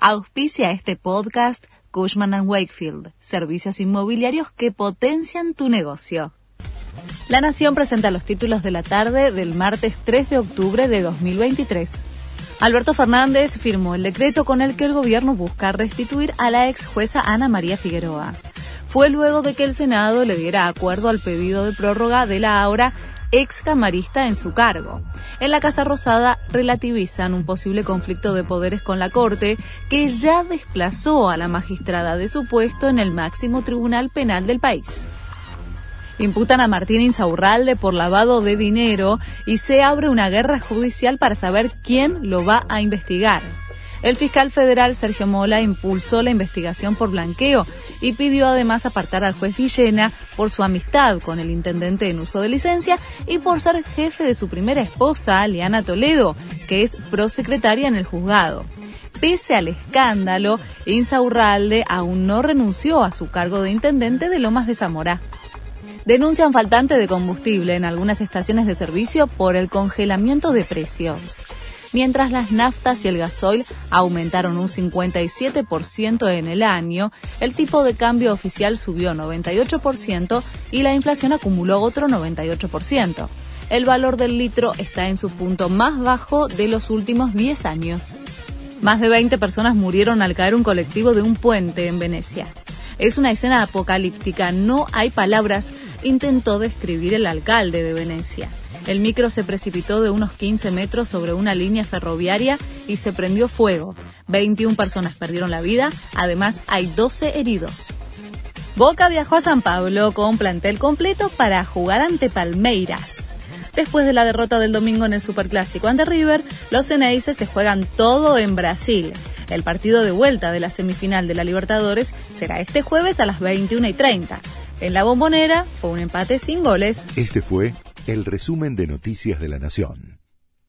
Auspicia este podcast Cushman ⁇ Wakefield, servicios inmobiliarios que potencian tu negocio. La Nación presenta los títulos de la tarde del martes 3 de octubre de 2023. Alberto Fernández firmó el decreto con el que el gobierno busca restituir a la ex jueza Ana María Figueroa. Fue luego de que el Senado le diera acuerdo al pedido de prórroga de la ahora ex camarista en su cargo. En la Casa Rosada relativizan un posible conflicto de poderes con la Corte, que ya desplazó a la magistrada de su puesto en el máximo tribunal penal del país. Imputan a Martín Insaurralde por lavado de dinero y se abre una guerra judicial para saber quién lo va a investigar. El fiscal federal Sergio Mola impulsó la investigación por blanqueo y pidió además apartar al juez Villena por su amistad con el intendente en uso de licencia y por ser jefe de su primera esposa, Liana Toledo, que es prosecretaria en el juzgado. Pese al escándalo, Insaurralde aún no renunció a su cargo de intendente de Lomas de Zamora denuncian faltante de combustible en algunas estaciones de servicio por el congelamiento de precios mientras las naftas y el gasoil aumentaron un 57% en el año, el tipo de cambio oficial subió 98% y la inflación acumuló otro 98%. El valor del litro está en su punto más bajo de los últimos 10 años. Más de 20 personas murieron al caer un colectivo de un puente en Venecia. Es una escena apocalíptica, no hay palabras, intentó describir el alcalde de Venecia. El micro se precipitó de unos 15 metros sobre una línea ferroviaria y se prendió fuego. 21 personas perdieron la vida, además hay 12 heridos. Boca viajó a San Pablo con plantel completo para jugar ante Palmeiras. Después de la derrota del domingo en el Superclásico ante River, los Ceneices se juegan todo en Brasil. El partido de vuelta de la semifinal de la Libertadores será este jueves a las 21 y 30. En la bombonera fue un empate sin goles. Este fue el resumen de Noticias de la Nación.